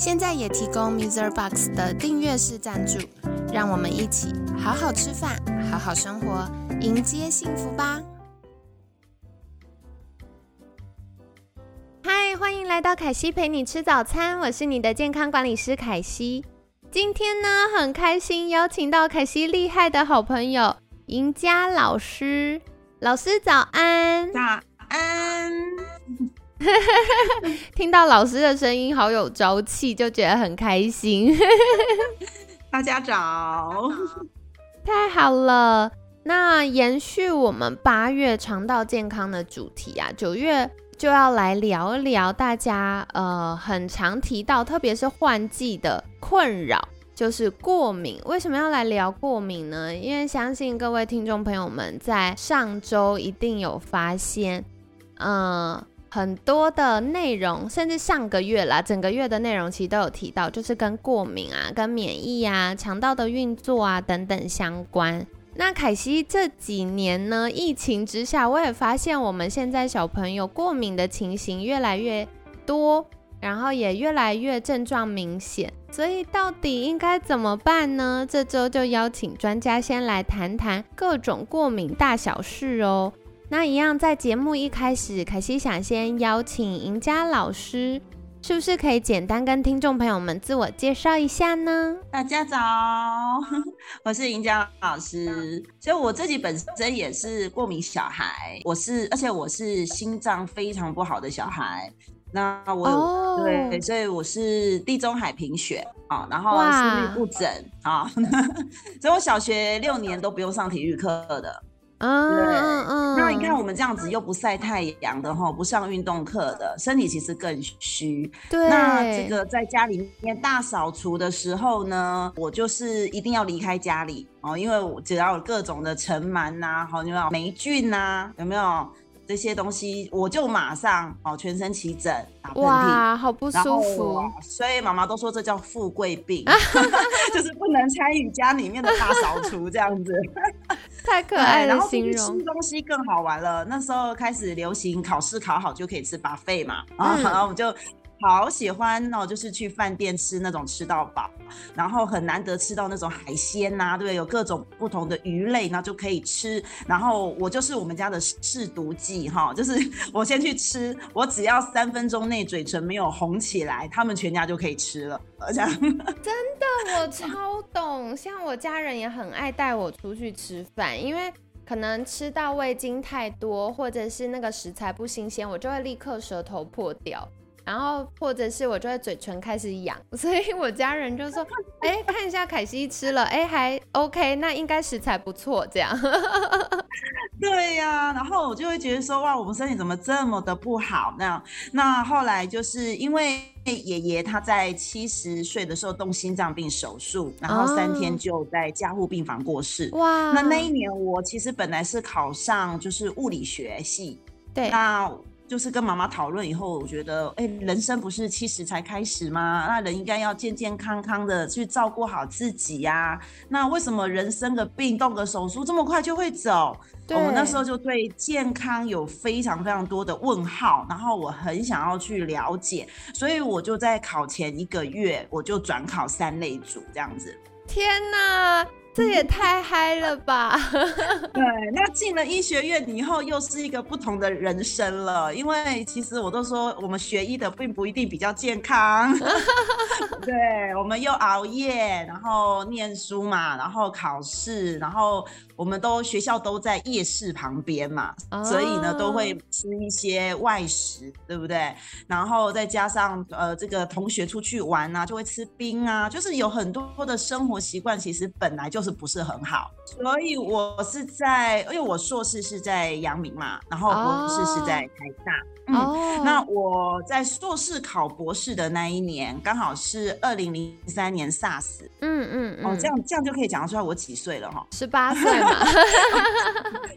现在也提供 Mr. Box 的订阅式赞助，让我们一起好好吃饭，好好生活，迎接幸福吧！嗨，欢迎来到凯西陪你吃早餐，我是你的健康管理师凯西。今天呢，很开心邀请到凯西厉害的好朋友赢家老师。老师早安，早安。听到老师的声音好有朝气，就觉得很开心。大家早，太好了。那延续我们八月肠道健康的主题啊，九月就要来聊一聊大家呃很常提到，特别是换季的困扰，就是过敏。为什么要来聊过敏呢？因为相信各位听众朋友们在上周一定有发现，嗯。很多的内容，甚至上个月啦，整个月的内容其实都有提到，就是跟过敏啊、跟免疫啊、肠道的运作啊等等相关。那凯西这几年呢，疫情之下，我也发现我们现在小朋友过敏的情形越来越多，然后也越来越症状明显。所以到底应该怎么办呢？这周就邀请专家先来谈谈各种过敏大小事哦。那一样，在节目一开始，凯西想先邀请赢家老师，是不是可以简单跟听众朋友们自我介绍一下呢？大家早，我是赢家老师。所以我自己本身也是过敏小孩，我是，而且我是心脏非常不好的小孩。那我对，所以我是地中海贫血啊，然后心律不整啊，所以我小学六年都不用上体育课的。嗯，对，那你看我们这样子又不晒太阳的哈，不上运动课的，身体其实更虚。对，那这个在家里面大扫除的时候呢，我就是一定要离开家里哦，因为我只要有各种的尘螨呐，好有没有霉菌呐，有没有？这些东西我就马上哦，全身起疹，打喷嚏，哇，好不舒服。所以妈妈都说这叫富贵病，就是不能参与家里面的大扫除这样子。太可爱了，形容。吃东西更好玩了。那时候开始流行考试考好就可以吃 buffet 嘛，啊，然后我们就。好喜欢哦，就是去饭店吃那种吃到饱，然后很难得吃到那种海鲜呐，对不对？有各种不同的鱼类，然后就可以吃。然后我就是我们家的试毒剂哈，就是 我先去吃，我只要三分钟内嘴唇没有红起来，他们全家就可以吃了。真的，我超懂。像我家人也很爱带我出去吃饭，因为可能吃到味精太多，或者是那个食材不新鲜，我就会立刻舌头破掉。然后或者是我就会嘴唇开始痒，所以我家人就说：“哎，看一下凯西吃了，哎还 OK，那应该食材不错。”这样。对呀，然后我就会觉得说：“哇，我们身体怎么这么的不好？”那样。那后来就是因为爷爷他在七十岁的时候动心脏病手术，然后三天就在加护病房过世。哇！那那一年我其实本来是考上就是物理学系，对，那。就是跟妈妈讨论以后，我觉得，哎，人生不是七十才开始吗？那人应该要健健康康的去照顾好自己呀。那为什么人生个病、动个手术这么快就会走？我们那时候就对健康有非常非常多的问号，然后我很想要去了解，所以我就在考前一个月，我就转考三类组这样子。天哪！这也太嗨了吧！对，那进了医学院以后，又是一个不同的人生了。因为其实我都说，我们学医的并不一定比较健康。对，我们又熬夜，然后念书嘛，然后考试，然后。我们都学校都在夜市旁边嘛，所以呢都会吃一些外食，对不对？然后再加上呃这个同学出去玩啊，就会吃冰啊，就是有很多的生活习惯，其实本来就就是不是很好，所以我是在，因为我硕士是在阳明嘛，然后博士是在台大。嗯，那我在硕士考博士的那一年，刚好是二零零三年 SARS。嗯嗯嗯。哦，这样这样就可以讲得出来我几岁了哈？十八岁 嘛。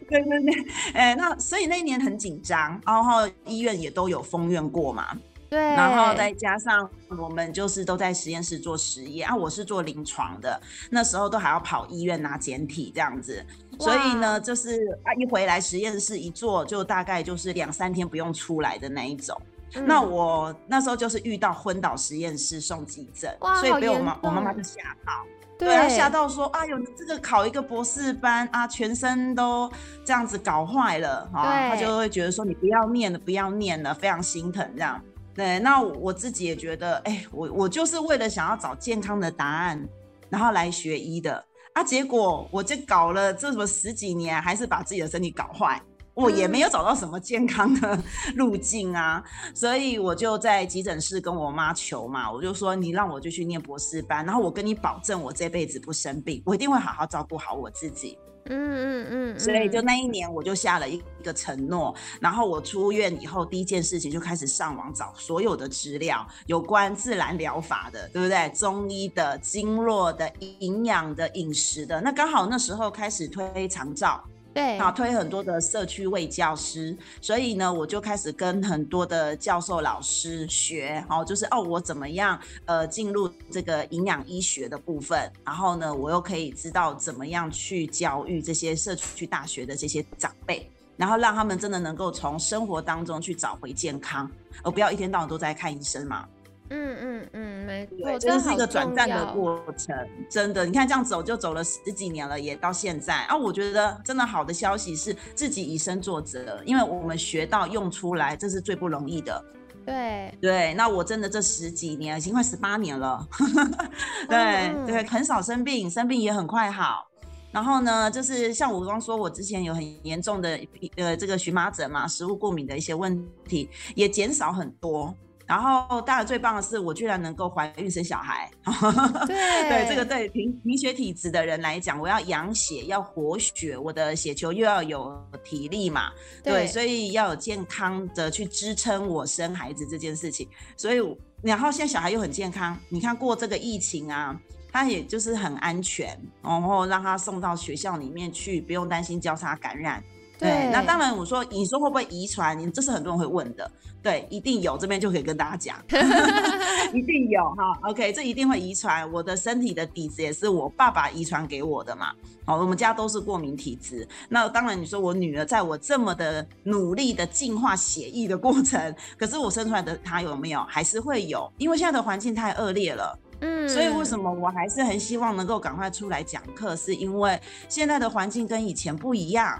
对对对，哎，那所以那一年很紧张，然后医院也都有封院过嘛。对，然后再加上我们就是都在实验室做实验啊，我是做临床的，那时候都还要跑医院拿检体这样子，所以呢，就是啊一回来实验室一做，就大概就是两三天不用出来的那一种。那我那时候就是遇到昏倒实验室送急诊，所以被我妈我妈妈就吓到，对，吓到说哎呦，这个考一个博士班啊，全身都这样子搞坏了哈，他就会觉得说你不要念了，不要念了，非常心疼这样。对，那我自己也觉得，哎，我我就是为了想要找健康的答案，然后来学医的。啊，结果我这搞了这么十几年，还是把自己的身体搞坏，我也没有找到什么健康的 路径啊，所以我就在急诊室跟我妈求嘛，我就说你让我就去念博士班，然后我跟你保证，我这辈子不生病，我一定会好好照顾好我自己。嗯嗯嗯，所以就那一年我就下了一个承诺，然后我出院以后第一件事情就开始上网找所有的资料，有关自然疗法的，对不对？中医的、经络的、营养的、饮食的，那刚好那时候开始推长照。对，啊，推很多的社区位教师，所以呢，我就开始跟很多的教授老师学，哦，就是哦，我怎么样呃进入这个营养医学的部分，然后呢，我又可以知道怎么样去教育这些社区大学的这些长辈，然后让他们真的能够从生活当中去找回健康，而不要一天到晚都在看医生嘛。嗯嗯嗯，没错，这是一个转战的过程，真的，你看这样走就走了十几年了，也到现在啊。我觉得真的好的消息是自己以身作则，因为我们学到用出来，这是最不容易的。对对，那我真的这十几年已经快十八年了，对对，很少生病，生病也很快好。然后呢，就是像我刚说，我之前有很严重的呃这个荨麻疹嘛，食物过敏的一些问题也减少很多。然后，当然最棒的是，我居然能够怀孕生小孩。对对，这个对贫贫血体质的人来讲，我要养血，要活血，我的血球又要有体力嘛。对，所以要有健康的去支撑我生孩子这件事情。所以，然后现在小孩又很健康，你看过这个疫情啊，他也就是很安全，然后让他送到学校里面去，不用担心交叉感染。对，那当然，我说你说会不会遗传？你这是很多人会问的。对，一定有，这边就可以跟大家讲，一定有哈。OK，这一定会遗传。我的身体的底子也是我爸爸遗传给我的嘛。好，我们家都是过敏体质。那当然，你说我女儿在我这么的努力的净化血液的过程，可是我生出来的她有没有？还是会有，因为现在的环境太恶劣了。嗯，所以为什么我还是很希望能够赶快出来讲课？是因为现在的环境跟以前不一样。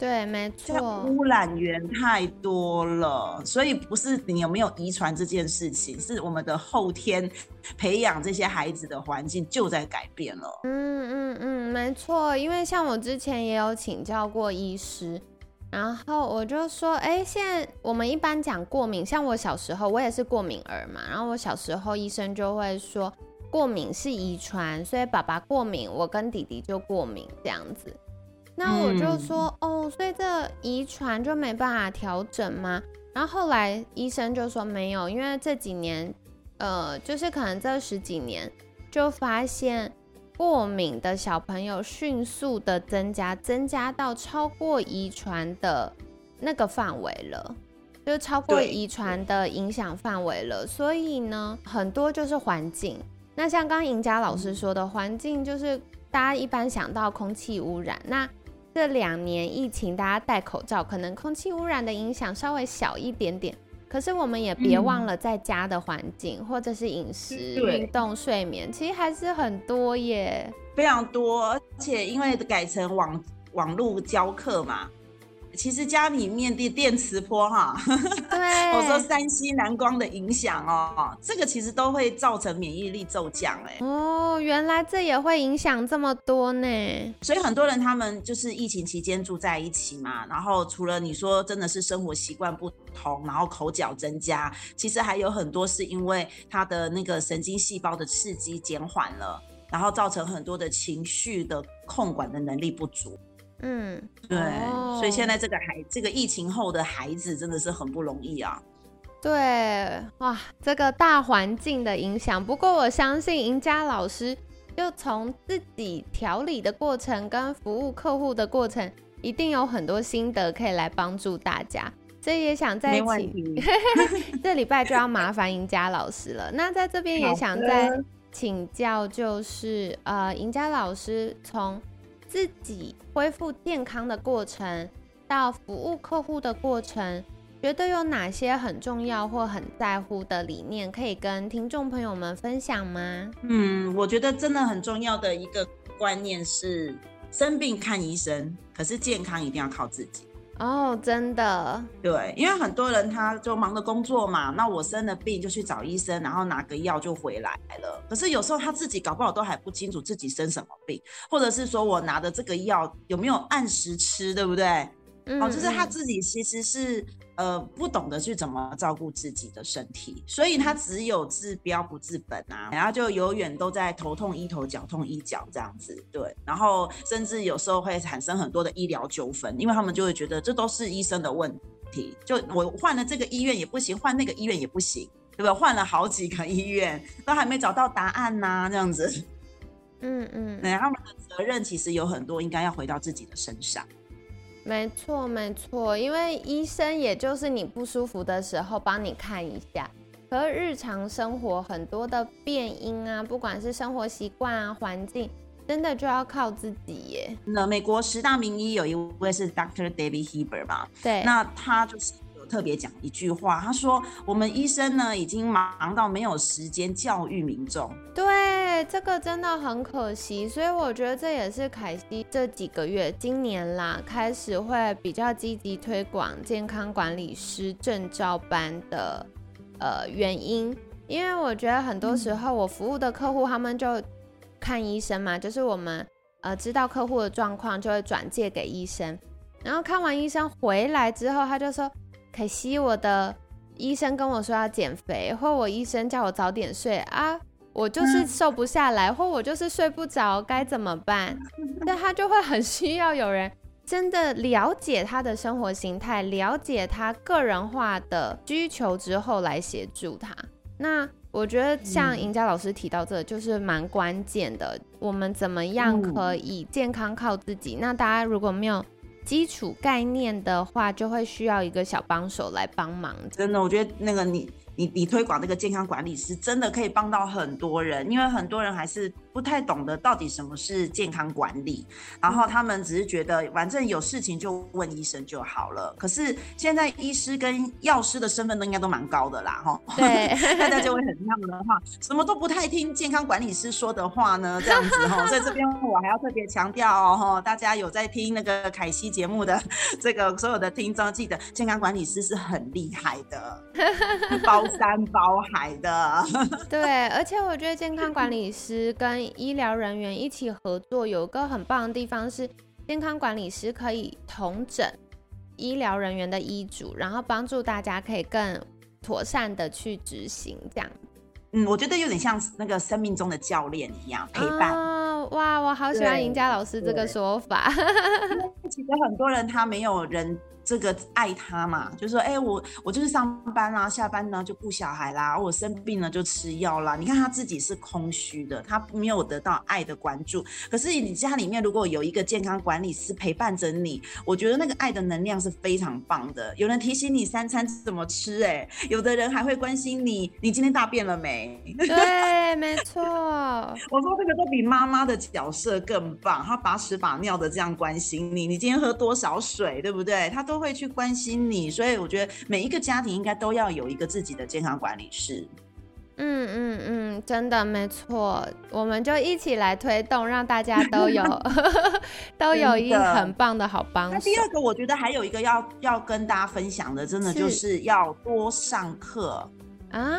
对，没错，污染源太多了，所以不是你有没有遗传这件事情，是我们的后天培养这些孩子的环境就在改变了。嗯嗯嗯，没错，因为像我之前也有请教过医师，然后我就说，哎，现在我们一般讲过敏，像我小时候我也是过敏儿嘛，然后我小时候医生就会说，过敏是遗传，所以爸爸过敏，我跟弟弟就过敏这样子。那我就说哦，所以这遗传就没办法调整吗？然后后来医生就说没有，因为这几年，呃，就是可能这十几年就发现过敏的小朋友迅速的增加，增加到超过遗传的那个范围了，就超过遗传的影响范围了。所以呢，很多就是环境。那像刚赢家老师说的，环境就是大家一般想到空气污染，那。这两年疫情，大家戴口罩，可能空气污染的影响稍微小一点点。可是我们也别忘了在家的环境，或者是饮食、运动、睡眠，其实还是很多耶，非常多。而且因为改成网网络教课嘛。其实家里面的电磁波哈，对，我说山西蓝光的影响哦，这个其实都会造成免疫力骤降哎。哦，原来这也会影响这么多呢。所以很多人他们就是疫情期间住在一起嘛，然后除了你说真的是生活习惯不同，然后口角增加，其实还有很多是因为他的那个神经细胞的刺激减缓了。然后造成很多的情绪的控管的能力不足。嗯，对，哦所以现在这个孩这个疫情后的孩子真的是很不容易啊。对，哇，这个大环境的影响。不过我相信赢家老师就从自己调理的过程跟服务客户的过程，一定有很多心得可以来帮助大家。所以也想在没问请题。这礼拜就要麻烦赢家老师了。那在这边也想再请教，就是呃，赢家老师从自己恢复健康的过程到服务客户的过程，觉得有哪些很重要或很在乎的理念，可以跟听众朋友们分享吗？嗯，我觉得真的很重要的一个观念是，生病看医生，可是健康一定要靠自己。哦，真的，对，因为很多人他就忙着工作嘛，那我生了病就去找医生，然后拿个药就回来了。可是有时候他自己搞不好都还不清楚自己生什么病，或者是说我拿的这个药有没有按时吃，对不对？嗯哦，就是他嗯自己其实是呃不懂得去怎么照顾自己的身体，所以他只有治标不治本啊，然后就永远都在头痛医头，脚痛医脚这样子，对，然后甚至有时候会产生很多的医疗纠纷，因为他们就会觉得这都是医生的问题，就我换了这个医院也不行，换那个医院也不行。对吧？换了好几个医院，都还没找到答案呐、这样子。嗯嗯，对，他们的责任其实有很多，应该要回到自己的身上。没错，没错，因为医生也就是你不舒服的时候帮你看一下，可是日常生活很多的变因啊，不管是生活习惯啊、环境，真的就要靠自己耶。那美国十大名医有一位是 Dr. David Heber 嘛，对，那他就是有特别讲一句话，他说我们医生呢已经忙到没有时间教育民众。对，这个真的很可惜，所以我觉得这也是凯西这几个月、今年啦，开始会比较积极推广健康管理师证照班的呃原因，因为我觉得很多时候我服务的客户他们就看医生嘛，就是我们呃知道客户的状况就会转介给医生，然后看完医生回来之后，他就说凯西，我的医生跟我说要减肥，或我医生叫我早点睡啊。我就是嗯瘦不下来，或我就是睡不着，该怎么办？那他就会很需要有人真的了解他的生活形态，了解他个人化的需求之后来协助他。那我觉得像嗯赢家老师提到这，就是蛮关键的。我们怎么样嗯可以健康靠自己？那大家如果没有基础概念的话，就会需要一个小帮手来帮忙。真的，我觉得那个你你你推广这个健康管理师，真的可以帮到很多人，因为很多人还是不太懂得到底什么是健康管理，然后他们只是觉得反正有事情就问医生就好了。可是现在医师跟药师的身份都应该都蛮高的啦，哈。对，大家就会很他们的话，什么都不太听健康管理师说的话呢，这样子哈。所以这边我还要特别强调哦，哈，大家有在听那个凯西节目的 这个所有的听众，记得健康管理师是很厉害的，包山包海的。对，而且我觉得健康管理师跟医疗人员一起合作，有一个很棒的地方是，健康管理师可以同整医疗人员的医嘱，然后帮助大家可以更妥善的去执行，这样嗯，我觉得有点像那个生命中的教练一样陪伴。哦哇，我好喜欢赢家老师这个说法。其实很多人他没有人这个爱他嘛，就说哎、我我就是上班啦，下班呢就顾小孩啦，我生病了就吃药啦。你看他自己是空虚的，他没有得到爱的关注。可是你家里面如果有一个健康管理师陪伴着你，我觉得那个爱的能量是非常棒的。有人提醒你三餐怎么吃、哎，有的人还会关心你，你今天大便了没？对，没错。我说这个都比妈妈的角色更棒，她把屎把尿的这样关心你，你今天喝多少水，对不对？她都会去关心你，所以我觉得每一个家庭应该都要有一个自己的健康管理师。嗯嗯嗯，真的没错，我们就一起来推动，让大家都有 都有一很棒的好帮手。那第二个，我觉得还有一个要要跟大家分享的，真的就是是要多上课。啊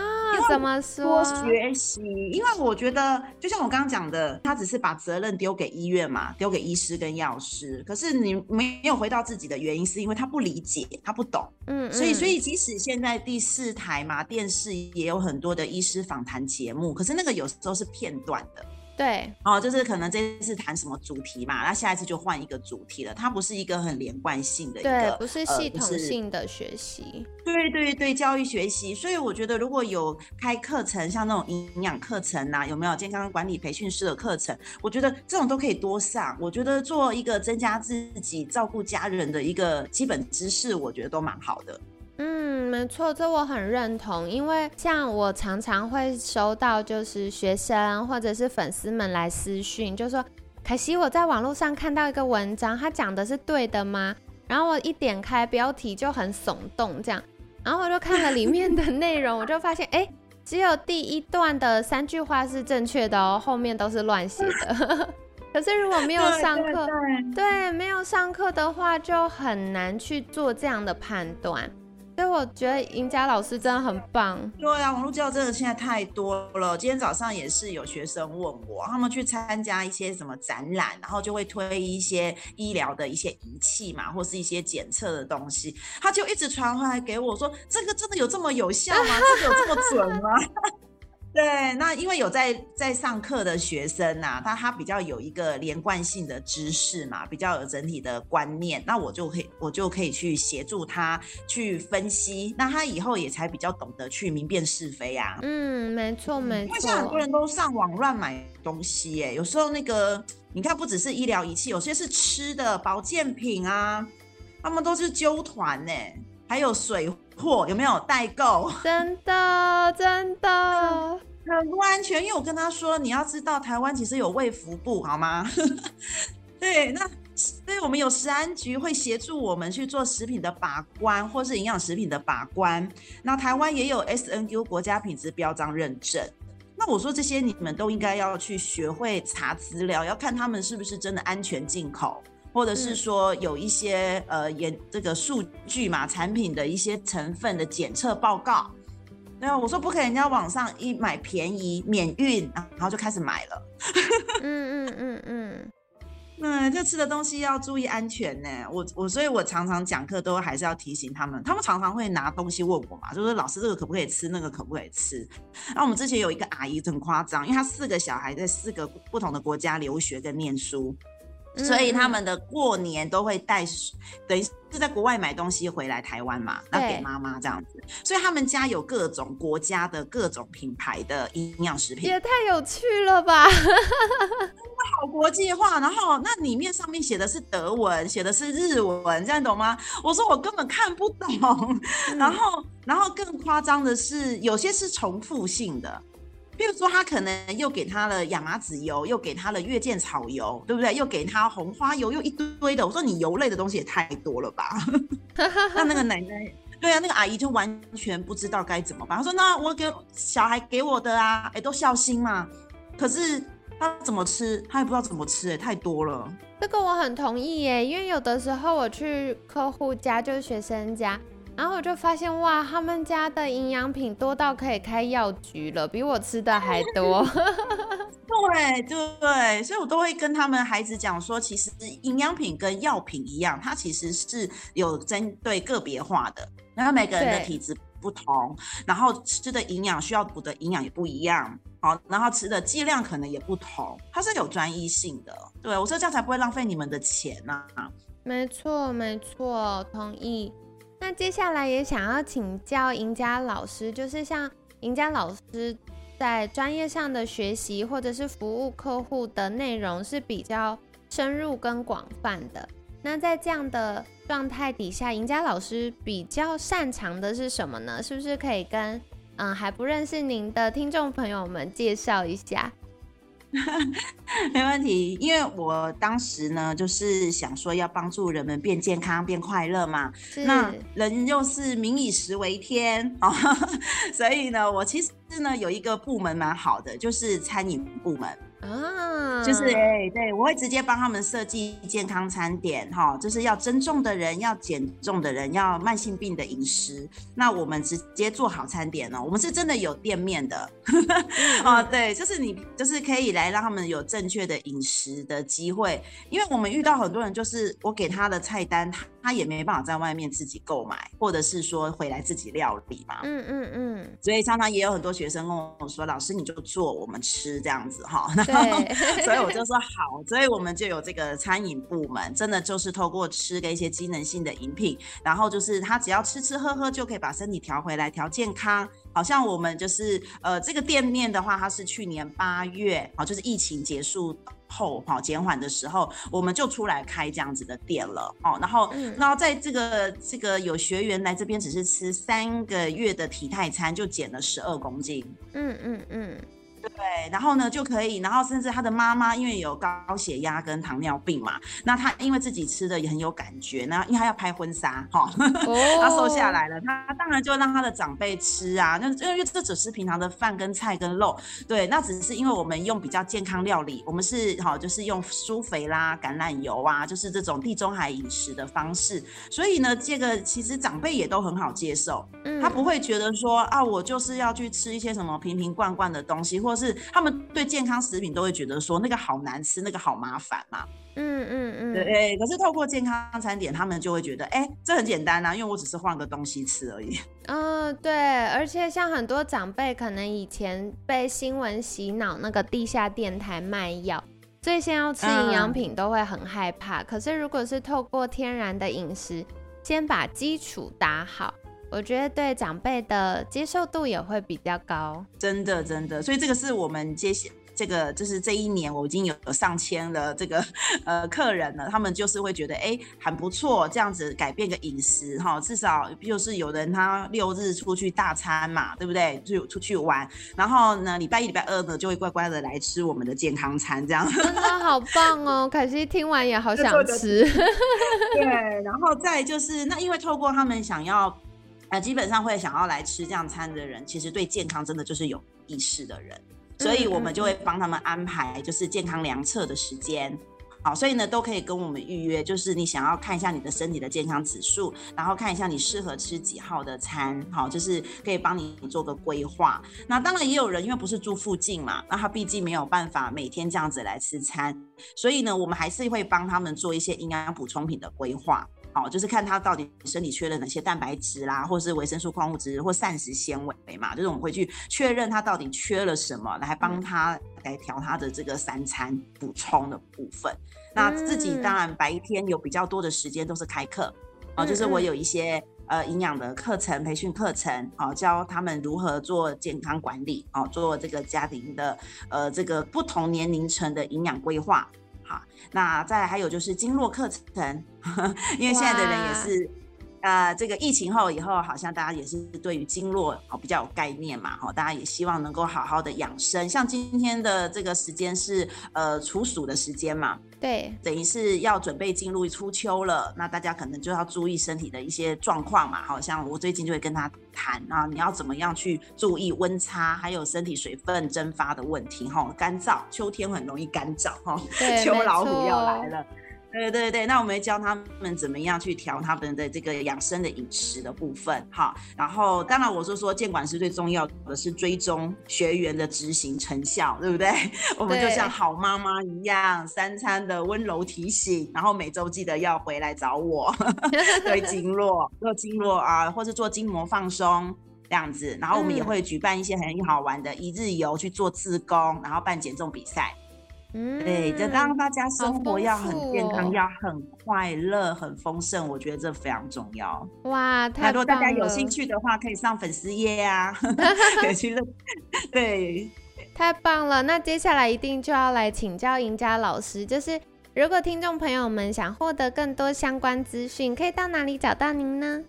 怎么多说？学习，因为我觉得，就像我刚刚讲的，他只是把责任丢给医院嘛，丢给医师跟药师。可是你没有回到自己的原因，是因为他不理解，他不懂。嗯，所以，嗯所以即使现在第四台嘛，电视也有很多的医师访谈节目，可是那个有时候是片段的。对，哦，就是可能这次谈什么主题嘛，那下一次就换一个主题了。它不是一个很连贯性的一对个，，不是系统性的学习。对对对，教育学习。所以我觉得如果有开课程，像那种营养课程呐、有没有健康管理培训师的课程？我觉得这种都可以多上。我觉得做一个增加自己照顾家人的一个基本知识，我觉得都蛮好的。嗯，没错，这我很认同，因为像我常常会收到就是学生或者是粉丝们来私讯，就说可惜，我在网络上看到一个文章，他讲的是对的吗？然后我一点开标题就很耸动，这样，然后我就看了里面的内容，我就发现，哎，只有第一段的三句话是正确的哦，后面都是乱写的。可是如果没有上课，对，没有上课的话，就很难去做这样的判断。所以我觉得赢家老师真的很棒。对啊，网络教真的现在太多了。今天早上也是有学生问我，他们去参加一些什么展览，然后就会推一些医疗的一些仪器嘛，或是一些检测的东西，他就一直传回来给我说，这个真的有这么有效吗？这个有这么准吗？对，那因为有在在上课的学生呐、他他比较有一个连贯性的知识嘛，比较有整体的观念，那我就可以我就可以去协助他去分析，那他以后也才比较懂得去明辨是非啊。嗯，没错没错因为现在很多。人都上网乱买东西耶，有时候那个你看不只是医疗仪器，有些是吃的保健品啊，他们都是揪团呢，还有水货有？没有？代购？真的真的，很不安全，因为我跟他说，你要知道台湾其实有卫福部，好吗？对，那所以我们有食安局会协助我们去做食品的把关，或是营养食品的把关。那台湾也有？SNU 国家品质标章认证。那我说这些你们都应该要去学会查资料，要看他们是不是真的安全进口。或者是嗯说有一些呃研这个数据嘛，产品的一些成分的检测报告，对啊，我说不可以，人家网上一买便宜免运，然后就开始买了。嗯嗯嗯嗯，嗯，这吃的东西要注意安全呢。我我所以，我常常讲课都还是要提醒他们，他们常常会拿东西问我嘛，就是老师这个可不可以吃，那个可不可以吃。那我们之前有一个阿姨很夸张，因为她四个小孩在四个不同的国家留学跟念书，所以他嗯们的过年都会带，等于是在国外买东西回来台湾嘛，那对给妈妈这样子。所以他们家有各种国家的各种品牌的营养食品，也太有趣了吧！好国际化。然后那里面上面写的是德文，写的是日文，这样懂吗？我说我根本看不懂。嗯然后，然后更夸张的是，有些是重复性的。比如说，他可能又给他了亚麻籽油，又给他了月见草油，对不对？又给他红花油，又一堆的。我说你油类的东西也太多了吧？那那个奶奶，对啊，那个阿姨就完全不知道该怎么办。她说：“那我给小孩给我的啊，哎，都孝心嘛。可是他怎么吃，他也不知道怎么吃、哎，太多了。这个我很同意耶，因为有的时候我去客户家，就是学生家，然后我就发现哇，他们家的营养品多到可以开药局了，比我吃的还多。对 对，所以我都会跟他们孩子讲说，其实营养品跟药品一样，它其实是有针对个别化的，然后每个人的对体质不同，然后吃的营养需要补的营养也不一样，好，然后吃的剂量可能也不同，它是有专一性的。对我说这样才不会浪费你们的钱呐、没错，没错，同意。那接下来也想要请教赢家老师，就是像赢家老师在专业上的学习或者是服务客户的内容是比较深入跟广泛的。那在这样的状态底下，赢家老师比较擅长的是什么呢？是不是可以跟嗯还不认识您的听众朋友们介绍一下？没问题，因为我当时呢，就是想说要帮助人们变健康、变快乐嘛。那人又是民以食为天 哦、所以呢，我其实呢有一个部门蛮好的，就是餐饮部门。啊，就是哎、对我会直接帮他们设计健康餐点哈，就是要增重的人，要减重的人，要慢性病的饮食。那我们直接做好餐点哦，我们是真的有店面的。啊，对，就是你就是可以来让他们有正确的饮食的机会，因为我们遇到很多人就是我给他的菜单，他也没办法在外面自己购买，或者是说回来自己料理嘛。嗯嗯嗯。所以常常也有很多学生跟我说：“老师，你就做我们吃这样子哈。”对。所以我就说好，所以我们就有这个餐饮部门，真的就是透过吃跟一些机能性的饮品，然后就是他只要吃吃喝喝就可以把身体调回来，调健康。好像我们就是呃，这个店面的话，它是去年八月，好，就是疫情结束后，哈，减缓的时候，我们就出来开这样子的店了，哦，然后，然后在这个这个有学员来这边，只是吃三个月的体态餐，就减了十二公斤，嗯嗯嗯。对，然后呢就可以，然后甚至他的妈妈因为有高血压跟糖尿病嘛，那他因为自己吃的也很有感觉，那因为他要拍婚纱哈，他瘦下来了，他当然就让他的长辈吃啊，那因为这只是平常的饭跟菜跟肉，对，那只是因为我们用比较健康料理，我们是好就是用酥肥啦、橄榄油啊，就是这种地中海饮食的方式，所以呢，这个其实长辈也都很好接受，嗯。他不会觉得说啊，我就是要去吃一些什么瓶瓶罐罐的东西，或是他们对健康食品都会觉得说那个好难吃，那个好麻烦嘛。嗯嗯嗯，对。可是透过健康餐点，他们就会觉得，哎，这很简单啊，因为我只是换个东西吃而已。嗯，对。而且像很多长辈可能以前被新闻洗脑，那个地下电台卖药，所以现在要吃营养品都会很害怕。可是如果是透过天然的饮食，先把基础打好。我觉得对长辈的接受度也会比较高，真的真的，所以这个是我们接下这个就是这一年我已经有上千的这个 呃客人了，他们就是会觉得哎很不错，这样子改变个饮食哈，至少就是有人他六日出去大餐嘛，对不对？就出去玩，然后呢礼拜一礼拜二呢就会乖乖的来吃我们的健康餐，这样 真的好棒哦！可惜听完也好想吃，对，然后再就是那因为透过他们想要。那基本上会想要来吃这样餐的人，其实对健康真的就是有意识的人，所以我们就会帮他们安排就是健康量测的时间，好，所以呢都可以跟我们预约，就是你想要看一下你的身体的健康指数，然后看一下你适合吃几号的餐，好，就是可以帮你做个规划。那当然也有人因为不是住附近嘛，那他毕竟没有办法每天这样子来吃餐，所以呢我们还是会帮他们做一些营养补充品的规划。好，就是看他到底身体缺了哪些蛋白质啦，或者是维生素、矿物质或膳食纤维嘛，就是我们会去确认他到底缺了什么，来帮他来调他的这个三餐补充的部分。那自己当然白天有比较多的时间都是开课，哦，就是我有一些呃营养的课程、培训课程，哦，教他们如何做健康管理，哦，做这个家庭的呃这个不同年龄层的营养规划。那再还有就是经络课程，因为现在的人也是，呃，这个疫情后以后，好像大家也是对于经络哦比较有概念嘛，哈，大家也希望能够好好的养生。像今天的这个时间是呃处暑的时间嘛。对，等于是要准备进入初秋了，那大家可能就要注意身体的一些状况嘛。好像我最近就会跟他谈啊，你要怎么样去注意温差，还有身体水分蒸发的问题哈。干燥，秋天很容易干燥哈。秋老虎要来了。对对对，那我们教他们怎么样去调他们的这个养生的饮食的部分，哈。然后当然我是说，监管师最重要的是追踪学员的执行成效，对不对？我们就像好妈妈一样，三餐的温柔提醒，然后每周记得要回来找我，对经络做经络啊，或是做筋膜放松这样子。然后我们也会举办一些很好玩的一日游去做自宫，然后办减重比赛。对，就让大家生活要很健康，要很快乐、很丰盛，我觉得这非常重要。哇，太如果大家有兴趣的话，可以上粉丝页啊，可以去认。对，太棒了。那接下来一定就要来请教赢家老师，就是如果听众朋友们想获得更多相关资讯，可以到哪里找到您呢？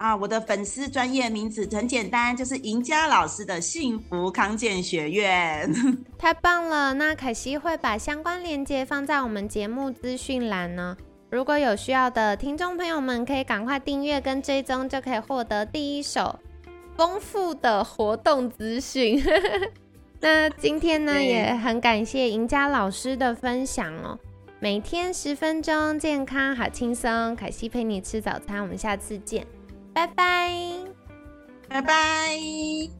啊，我的粉丝专业名字很简单，就是赢家老师的幸福康健学院。太棒了！那凯西会把相关链接放在我们节目资讯栏呢。如果有需要的听众朋友们，可以赶快订阅跟追踪，就可以获得第一手丰富的活动资讯。那今天呢，也很感谢赢家老师的分享哦。每天十分钟，健康好轻松。凯西陪你吃早餐，我们下次见。拜拜，拜拜。